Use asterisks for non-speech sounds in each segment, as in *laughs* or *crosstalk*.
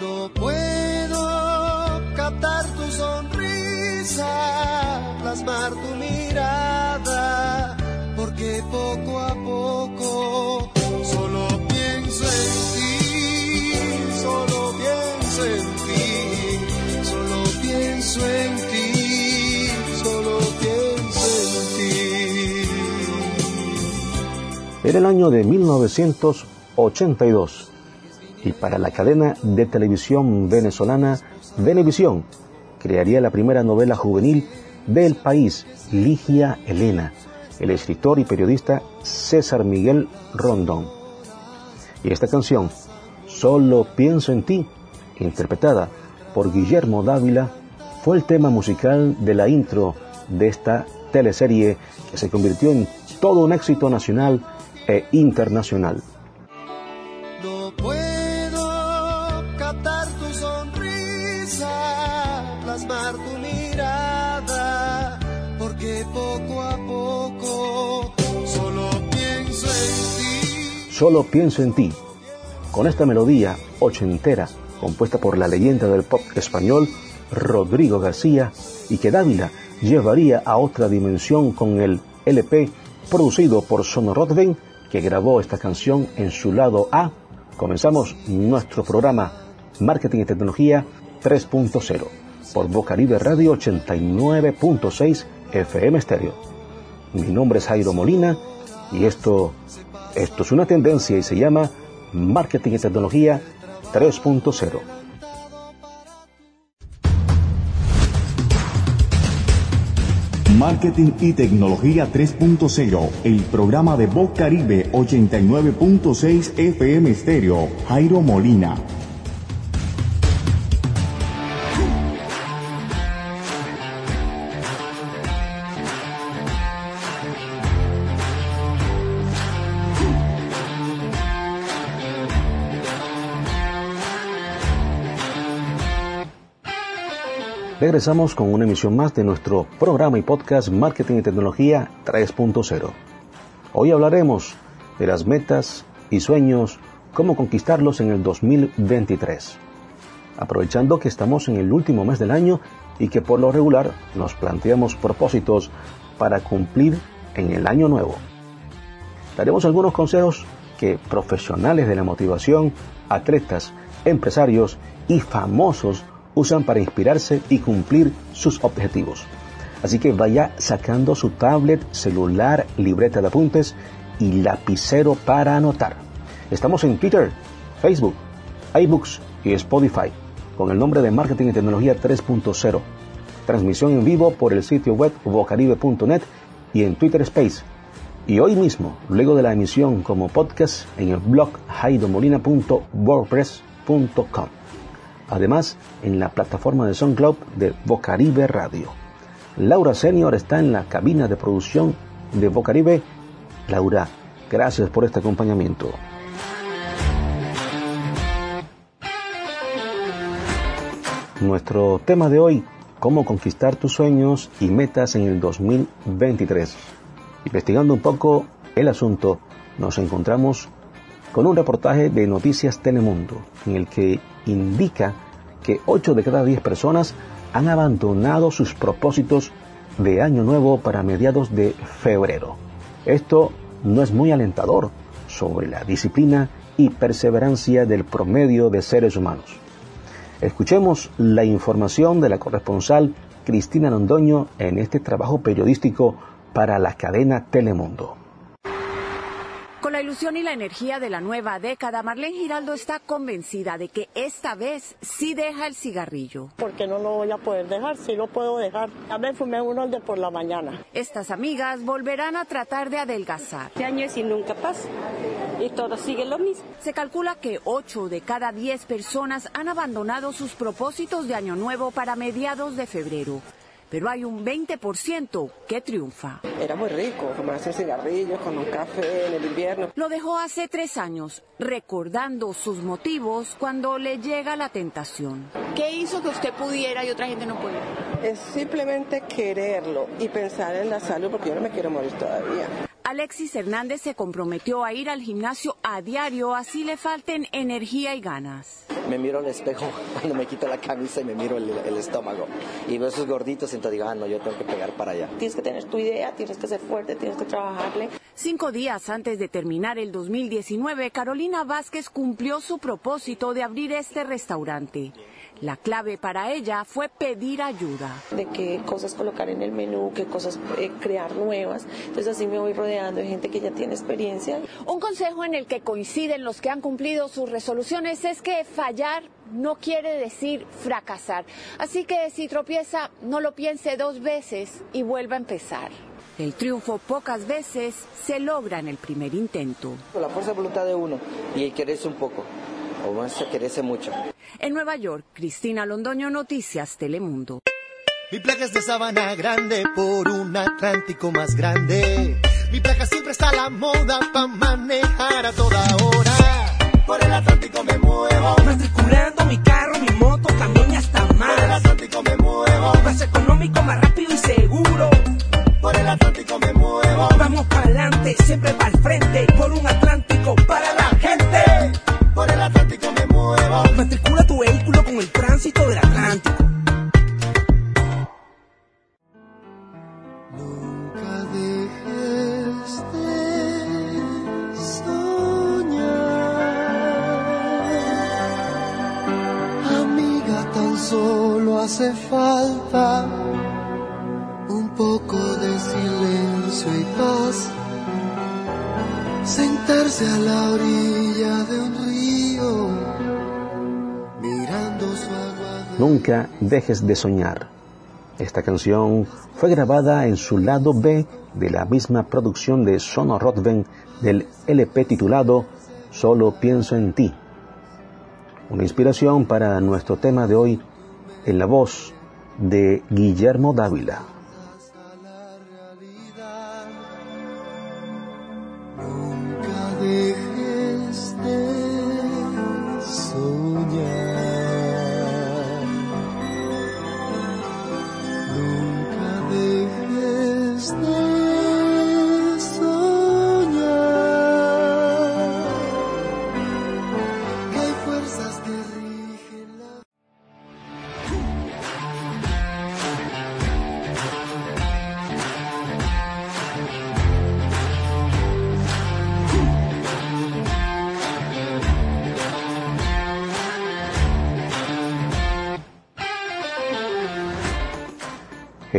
No puedo captar tu sonrisa, plasmar tu mirada, porque poco a poco solo pienso en ti, solo pienso en ti, solo pienso en ti, solo pienso en ti. Era el año de 1982 y para la cadena de televisión venezolana Venevisión crearía la primera novela juvenil del país, Ligia Elena, el escritor y periodista César Miguel Rondón. Y esta canción, Solo pienso en ti, interpretada por Guillermo Dávila, fue el tema musical de la intro de esta teleserie que se convirtió en todo un éxito nacional e internacional. Solo pienso en ti. Con esta melodía ochentera, compuesta por la leyenda del pop español Rodrigo García, y que Dávila llevaría a otra dimensión con el LP producido por Sonorodven, que grabó esta canción en su lado A, comenzamos nuestro programa Marketing y Tecnología 3.0 por Bocaribe Radio 89.6 FM Stereo. Mi nombre es Jairo Molina y esto, esto es una tendencia y se llama Marketing y Tecnología 3.0. Marketing y Tecnología 3.0, el programa de Voz Caribe 89.6 FM Stereo, Jairo Molina. Regresamos con una emisión más de nuestro programa y podcast Marketing y Tecnología 3.0. Hoy hablaremos de las metas y sueños, cómo conquistarlos en el 2023. Aprovechando que estamos en el último mes del año y que por lo regular nos planteamos propósitos para cumplir en el año nuevo. Daremos algunos consejos que profesionales de la motivación, atletas, empresarios y famosos usan para inspirarse y cumplir sus objetivos. Así que vaya sacando su tablet, celular, libreta de apuntes y lapicero para anotar. Estamos en Twitter, Facebook, iBooks y Spotify con el nombre de Marketing y Tecnología 3.0. Transmisión en vivo por el sitio web bocaribe.net y en Twitter Space. Y hoy mismo, luego de la emisión como podcast en el blog haidomolina.wordpress.com además en la plataforma de SoundCloud de Bocaribe Radio. Laura Senior está en la cabina de producción de Bocaribe. Laura, gracias por este acompañamiento. Nuestro tema de hoy, cómo conquistar tus sueños y metas en el 2023. Investigando un poco el asunto, nos encontramos con un reportaje de Noticias Telemundo, en el que indica que 8 de cada 10 personas han abandonado sus propósitos de año nuevo para mediados de febrero. Esto no es muy alentador sobre la disciplina y perseverancia del promedio de seres humanos. Escuchemos la información de la corresponsal Cristina Londoño en este trabajo periodístico para la cadena Telemundo. Y la energía de la nueva década, Marlene Giraldo está convencida de que esta vez sí deja el cigarrillo. Porque no lo voy a poder dejar, sí lo puedo dejar. Ya me fumé uno de por la mañana. Estas amigas volverán a tratar de adelgazar. Este año y nunca pasa. Y todo sigue lo mismo. Se calcula que 8 de cada 10 personas han abandonado sus propósitos de año nuevo para mediados de febrero pero hay un 20% que triunfa. Era muy rico fumarse cigarrillos con un café en el invierno. Lo dejó hace tres años, recordando sus motivos cuando le llega la tentación. ¿Qué hizo que usted pudiera y otra gente no puede? Es simplemente quererlo y pensar en la salud porque yo no me quiero morir todavía. Alexis Hernández se comprometió a ir al gimnasio a diario, así le falten energía y ganas. Me miro al espejo *laughs* cuando me quito la camisa y me miro el, estómago. Y veo esos gorditos, entonces digo, ah, no, yo tengo que pegar para allá. Tienes que tener tu idea, tienes que ser fuerte, tienes que trabajarle. Cinco días antes de terminar el 2019, Carolina Vázquez cumplió su propósito de abrir este restaurante. La clave para ella fue pedir ayuda. De qué cosas colocar en el menú, qué cosas eh, crear nuevas. Entonces así me voy rodeando de gente que ya tiene experiencia. Un consejo en el que coinciden los que han cumplido sus resoluciones es que fallar no quiere decir fracasar. Así que si tropieza, no lo piense dos veces y vuelva a empezar. El triunfo pocas veces se logra en el primer intento. La fuerza de voluntad de uno y el quererse un poco o más se crece mucho. En Nueva York, Cristina Londoño, Noticias Telemundo. Mi placa es de Sabana Grande por un Atlántico más grande. Mi placa siempre está a la moda para manejar a toda hora. Por el Atlántico me muevo. Matriculando mi carro, mi moto, también hasta más. Nunca dejes de soñar. Esta canción fue grabada en su lado B de la misma producción de Sono Rodven del LP titulado Solo pienso en ti. Una inspiración para nuestro tema de hoy en la voz de Guillermo Dávila.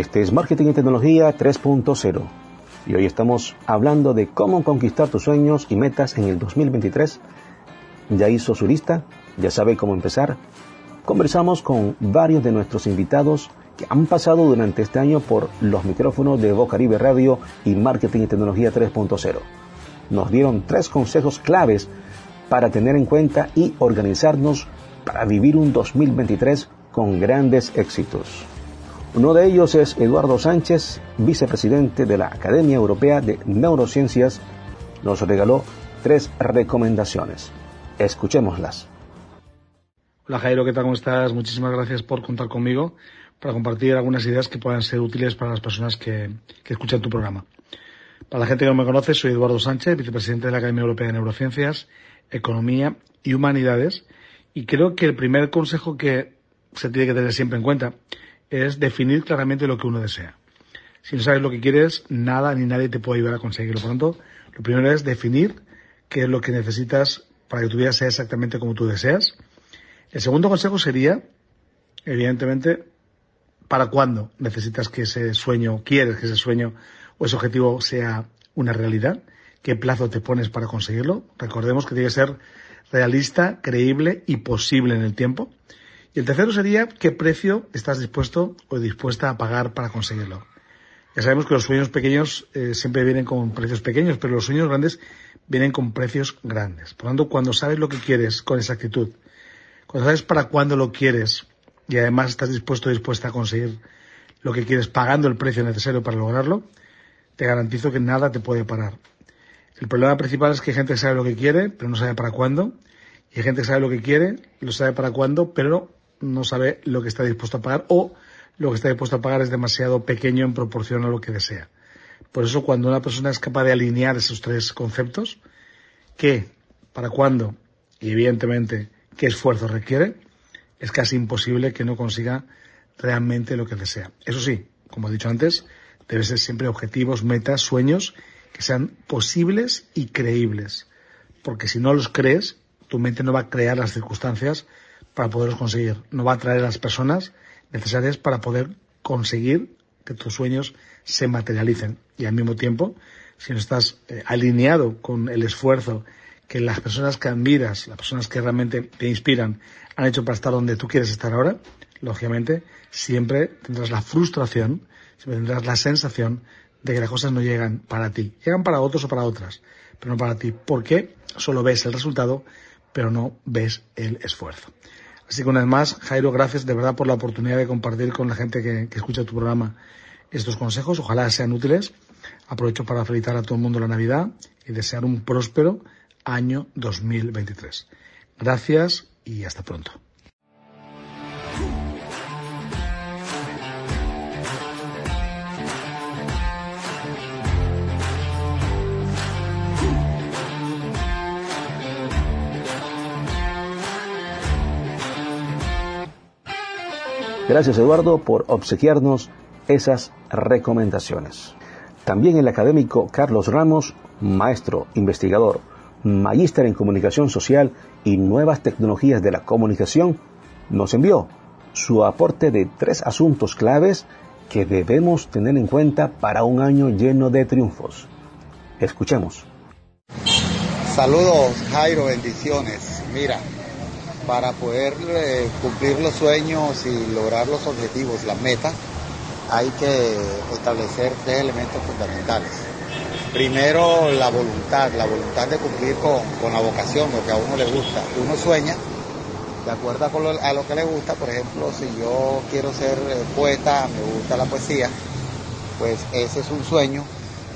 Este es Marketing y Tecnología 3.0 y hoy estamos hablando de cómo conquistar tus sueños y metas en el 2023. Ya hizo su lista, ya sabe cómo empezar. Conversamos con varios de nuestros invitados que han pasado durante este año por los micrófonos de Bocaribe Radio y Marketing y Tecnología 3.0. Nos dieron tres consejos claves para tener en cuenta y organizarnos para vivir un 2023 con grandes éxitos. Uno de ellos es Eduardo Sánchez, vicepresidente de la Academia Europea de Neurociencias. Nos regaló tres recomendaciones. Escuchémoslas. Hola Jairo, ¿qué tal? ¿Cómo estás? Muchísimas gracias por contar conmigo para compartir algunas ideas que puedan ser útiles para las personas que, que escuchan tu programa. Para la gente que no me conoce, soy Eduardo Sánchez, vicepresidente de la Academia Europea de Neurociencias, Economía y Humanidades. Y creo que el primer consejo que se tiene que tener siempre en cuenta es definir claramente lo que uno desea. Si no sabes lo que quieres, nada ni nadie te puede ayudar a conseguirlo. Por lo tanto, lo primero es definir qué es lo que necesitas para que tu vida sea exactamente como tú deseas. El segundo consejo sería, evidentemente, para cuándo necesitas que ese sueño, quieres que ese sueño o ese objetivo sea una realidad, qué plazo te pones para conseguirlo. Recordemos que tiene que ser realista, creíble y posible en el tiempo. Y el tercero sería qué precio estás dispuesto o dispuesta a pagar para conseguirlo. Ya sabemos que los sueños pequeños eh, siempre vienen con precios pequeños, pero los sueños grandes vienen con precios grandes. Por lo tanto, cuando sabes lo que quieres con exactitud, cuando sabes para cuándo lo quieres y además estás dispuesto o dispuesta a conseguir lo que quieres pagando el precio necesario para lograrlo, te garantizo que nada te puede parar. El problema principal es que hay gente que sabe lo que quiere, pero no sabe para cuándo, y hay gente que sabe lo que quiere, lo sabe para cuándo, pero no sabe lo que está dispuesto a pagar o lo que está dispuesto a pagar es demasiado pequeño en proporción a lo que desea. Por eso cuando una persona es capaz de alinear esos tres conceptos, qué, para cuándo y evidentemente qué esfuerzo requiere, es casi imposible que no consiga realmente lo que desea. Eso sí, como he dicho antes, debe ser siempre objetivos, metas, sueños que sean posibles y creíbles. Porque si no los crees, tu mente no va a crear las circunstancias para poderlos conseguir. No va a traer a las personas necesarias para poder conseguir que tus sueños se materialicen. Y al mismo tiempo, si no estás eh, alineado con el esfuerzo que las personas que admiras, las personas que realmente te inspiran, han hecho para estar donde tú quieres estar ahora, lógicamente siempre tendrás la frustración, siempre tendrás la sensación de que las cosas no llegan para ti. Llegan para otros o para otras, pero no para ti. Porque solo ves el resultado, pero no ves el esfuerzo. Así que una vez más, Jairo, gracias de verdad por la oportunidad de compartir con la gente que, que escucha tu programa estos consejos. Ojalá sean útiles. Aprovecho para felicitar a todo el mundo la Navidad y desear un próspero año 2023. Gracias y hasta pronto. Gracias Eduardo por obsequiarnos esas recomendaciones. También el académico Carlos Ramos, maestro, investigador, magíster en comunicación social y nuevas tecnologías de la comunicación, nos envió su aporte de tres asuntos claves que debemos tener en cuenta para un año lleno de triunfos. Escuchemos. Saludos Jairo, bendiciones. Mira, para poder eh, cumplir los sueños y lograr los objetivos, las metas, hay que establecer tres elementos fundamentales. Primero, la voluntad, la voluntad de cumplir con, la vocación, lo que a uno le gusta. Uno sueña, de acuerdo a lo, que le gusta, por ejemplo, si yo quiero ser eh, poeta, me gusta la poesía, pues ese es un sueño.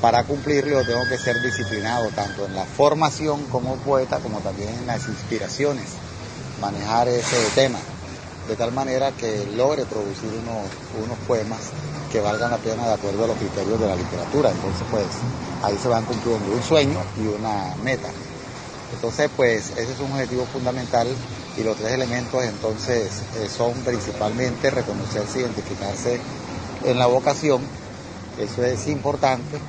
Para cumplirlo tengo que ser disciplinado, tanto en la formación como poeta, como también en las inspiraciones manejar ese tema, de tal manera que logre producir unos, unos poemas que valgan la pena de acuerdo a los criterios de la literatura. Entonces, pues ahí se van cumpliendo un sueño y una meta. Entonces, pues ese es un objetivo fundamental y los tres elementos entonces eh, son principalmente reconocerse, identificarse en la vocación, eso es importante.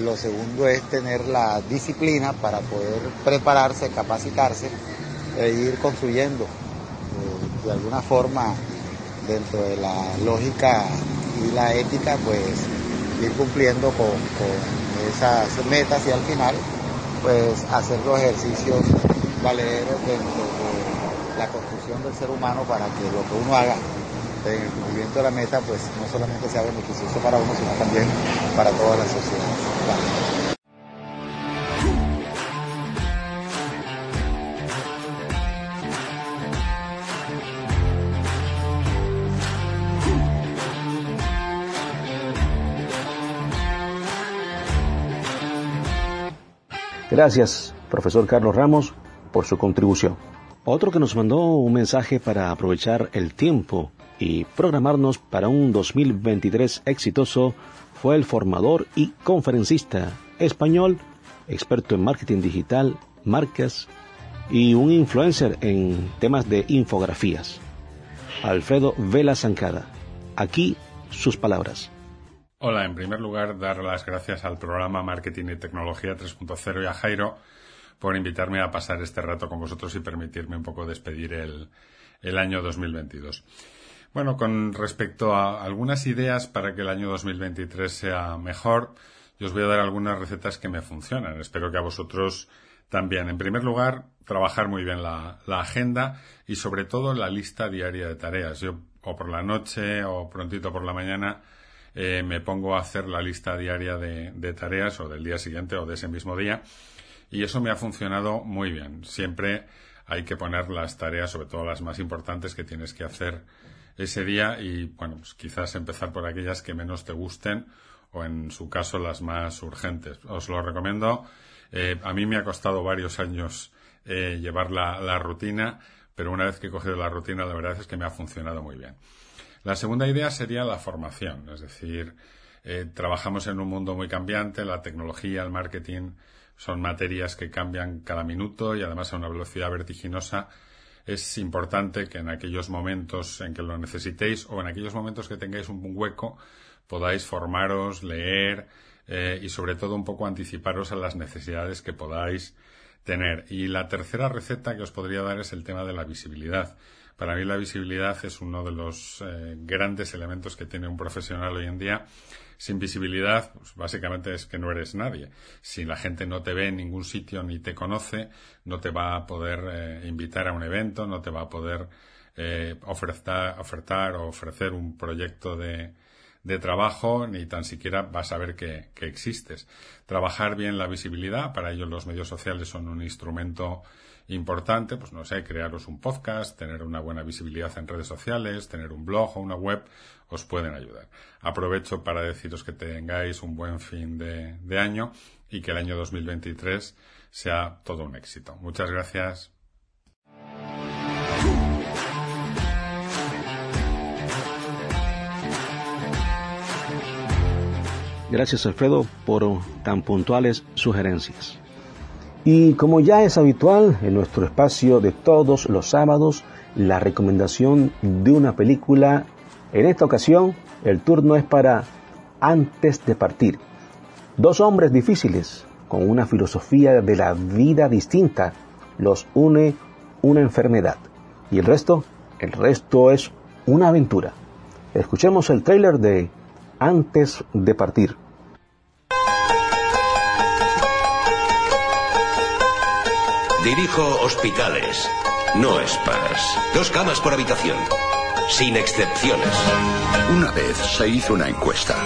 Lo segundo es tener la disciplina para poder prepararse, capacitarse e ir construyendo eh, de alguna forma dentro de la lógica y la ética, pues ir cumpliendo con, esas metas y al final, pues hacer los ejercicios valederos dentro de la construcción del ser humano para que lo que uno haga en el cumplimiento de la meta, pues no solamente sea beneficioso para uno, sino también para toda la sociedad. Gracias, profesor Carlos Ramos, por su contribución. Otro que nos mandó un mensaje para aprovechar el tiempo y programarnos para un 2023 exitoso fue el formador y conferencista español, experto en marketing digital, marcas y un influencer en temas de infografías, Alfredo Vela Zancada. Aquí sus palabras. Hola, en primer lugar, dar las gracias al programa Marketing y Tecnología 3.0 y a Jairo por invitarme a pasar este rato con vosotros y permitirme un poco despedir el, el año 2022. Bueno, con respecto a algunas ideas para que el año 2023 sea mejor, yo os voy a dar algunas recetas que me funcionan. Espero que a vosotros también. En primer lugar, trabajar muy bien la, la agenda y sobre todo la lista diaria de tareas. Yo o por la noche o prontito por la mañana eh, me pongo a hacer la lista diaria de, tareas o del día siguiente o de ese mismo día y eso me ha funcionado muy bien. Siempre hay que poner las tareas, sobre todo las más importantes que tienes que hacer ese día y bueno, pues quizás empezar por aquellas que menos te gusten o en su caso las más urgentes. Os lo recomiendo. Eh, a mí me ha costado varios años eh, llevar la, la rutina, pero una vez que he cogido la rutina, la verdad es que me ha funcionado muy bien. La segunda idea sería la formación, es decir, Eh, trabajamos en un mundo muy cambiante, la tecnología, el marketing son materias que cambian cada minuto y además a una velocidad vertiginosa. Es importante que en aquellos momentos en que lo necesitéis o en aquellos momentos que tengáis un hueco podáis formaros, leer eh, y sobre todo un poco anticiparos a las necesidades que podáis tener. Y la tercera receta que os podría dar es el tema de la visibilidad. Para mí la visibilidad es uno de los eh, grandes elementos que tiene un profesional hoy en día. Sin visibilidad, pues básicamente es que no eres nadie. Si la gente no te ve en ningún sitio ni te conoce, no te va a poder eh, invitar a un evento, no te va a poder eh, ofertar, ofertar o ofrecer un proyecto de, de trabajo, ni tan siquiera vas a ver que, que, existes. Trabajar bien la visibilidad, para ello los medios sociales son un instrumento importante, pues no sé, crearos un podcast, tener una buena visibilidad en redes sociales, tener un blog o una web, os pueden ayudar. Aprovecho para deciros que tengáis un buen fin de, de año y que el año 2023 sea todo un éxito. Muchas gracias. Gracias Alfredo por tan puntuales sugerencias. Y como ya es habitual en nuestro espacio de todos los sábados, la recomendación de una película, en esta ocasión el turno es para Antes de partir. Dos hombres difíciles, con una filosofía de la vida distinta, los une una enfermedad. Y el resto, el resto es una aventura. Escuchemos el trailer de Antes de partir. Dirijo hospitales, no spas. Dos camas por habitación, sin excepciones. Una vez se hizo una encuesta.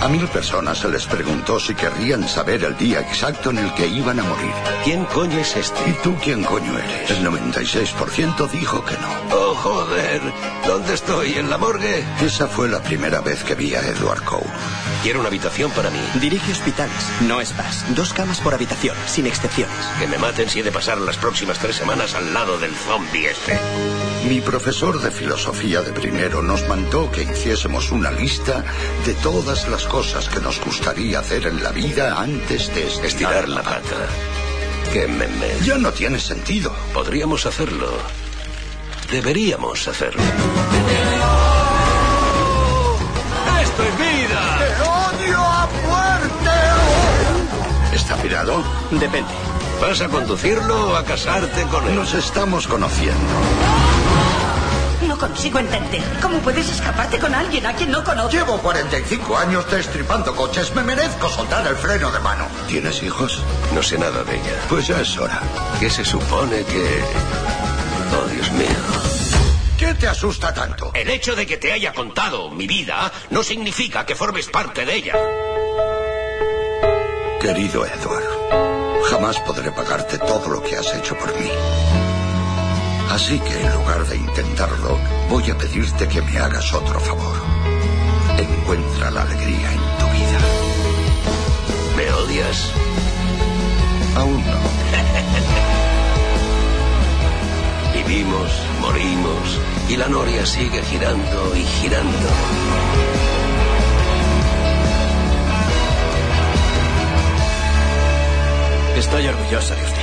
A mil personas se les preguntó si querrían saber el día exacto en el que iban a morir. ¿Quién coño es este? ¿Y tú quién coño eres? El 96% dijo que no. Joder. ¿Dónde estoy? ¿En la morgue? Esa fue la primera vez que vi a Edward Cole. Quiero una habitación para mí. Dirige hospitales, no spas. Dos camas por habitación, sin excepciones. Que me maten si he de pasar las próximas tres semanas al lado del zombie este. Mi profesor de filosofía de primero nos mandó que hiciésemos una lista de todas las cosas que nos gustaría hacer en la vida antes de estirar, estirar la pata. ¡Qué meme! Ya no tiene sentido. Podríamos hacerlo. Deberíamos hacerlo. ¡Esto es vida! ¡Te odio a muerte! ¿Está pirado? Depende. ¿Vas a conducirlo o a casarte con él? Nos estamos conociendo. No consigo entender. ¿Cómo puedes escaparte con alguien a quien no conoces? Llevo 45 años destripando coches. Me merezco soltar el freno de mano. ¿Tienes hijos? No sé nada de ella. Pues ya es hora. ¿Qué se supone que... Oh, Dios mío. ¿Qué te asusta tanto? El hecho de que te haya contado mi vida no significa que formes parte de ella. Querido Edward, jamás podré pagarte todo lo que has hecho por mí. Así que en lugar de intentarlo, voy a pedirte que me hagas otro favor. Encuentra la alegría en tu vida. ¿Me odias? Aún no. *laughs* Vivimos, morimos y la noria sigue girando y girando. Estoy orgulloso de usted.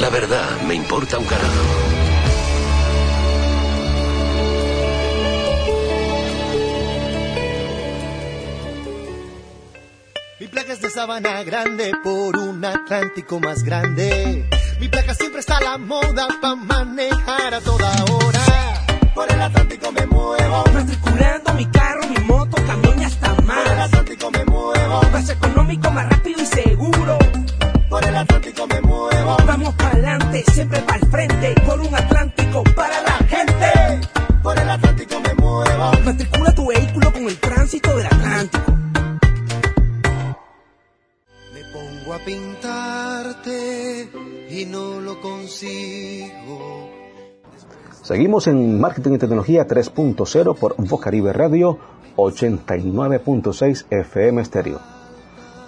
La verdad me importa un carajo. Mi placa es de sabana grande por un Atlántico más grande. Mi placa siempre está a la moda pa' manejar a toda hora. Por el Atlántico me muevo. Matriculando mi carro, mi moto, camión y hasta más. Por el Atlántico me muevo. Más económico, más rápido y seguro. Por el Atlántico me muevo. Vamos para adelante, siempre para el frente. Por un Atlántico y no lo consigo. Seguimos en Marketing y Tecnología 3.0 por Voz Caribe Radio 89.6 FM Stereo.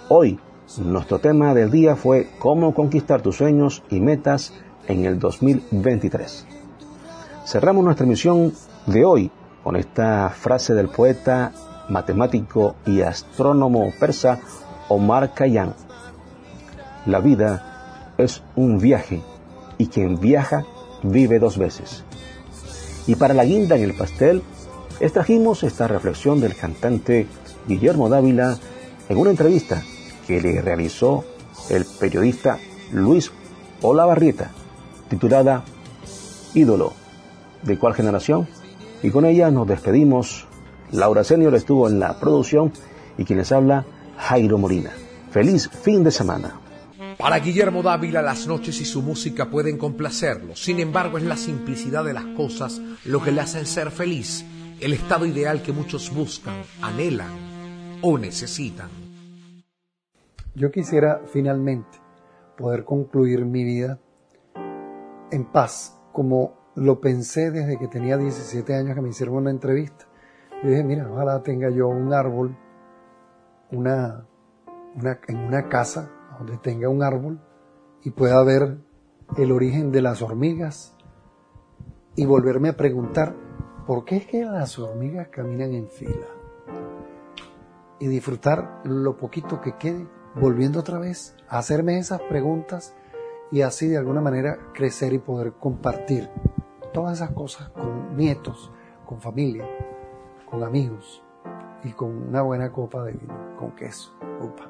Hoy, nuestro tema del día fue cómo conquistar tus sueños y metas en el 2023. Cerramos nuestra emisión de hoy con esta frase del poeta matemático y astrónomo persa Omar Khayyam. La vida es un viaje y quien viaja vive dos veces. Y para la guinda en el pastel, extrajimos esta reflexión del cantante Guillermo Dávila en una entrevista que le realizó el periodista Luis Olavarrieta, titulada Ídolo. ¿De cuál generación? Y con ella nos despedimos. Laura Senior estuvo en la producción y quien les habla, Jairo Molina. Feliz fin de semana. Para Guillermo Dávila las noches y su música pueden complacerlo, sin embargo es la simplicidad de las cosas lo que le hacen ser feliz, el estado ideal que muchos buscan, anhelan o necesitan. Yo quisiera finalmente poder concluir mi vida en paz, como lo pensé desde que tenía 17 años que me hicieron una entrevista. Yo dije, mira, ojalá tenga yo un árbol, una, una, en una casa donde tenga un árbol y pueda ver el origen de las hormigas y volverme a preguntar, ¿por qué es que las hormigas caminan en fila? Y disfrutar lo poquito que quede, volviendo otra vez a hacerme esas preguntas y así de alguna manera crecer y poder compartir todas esas cosas con nietos, con familia, con amigos y con una buena copa de vino, con queso. Upa.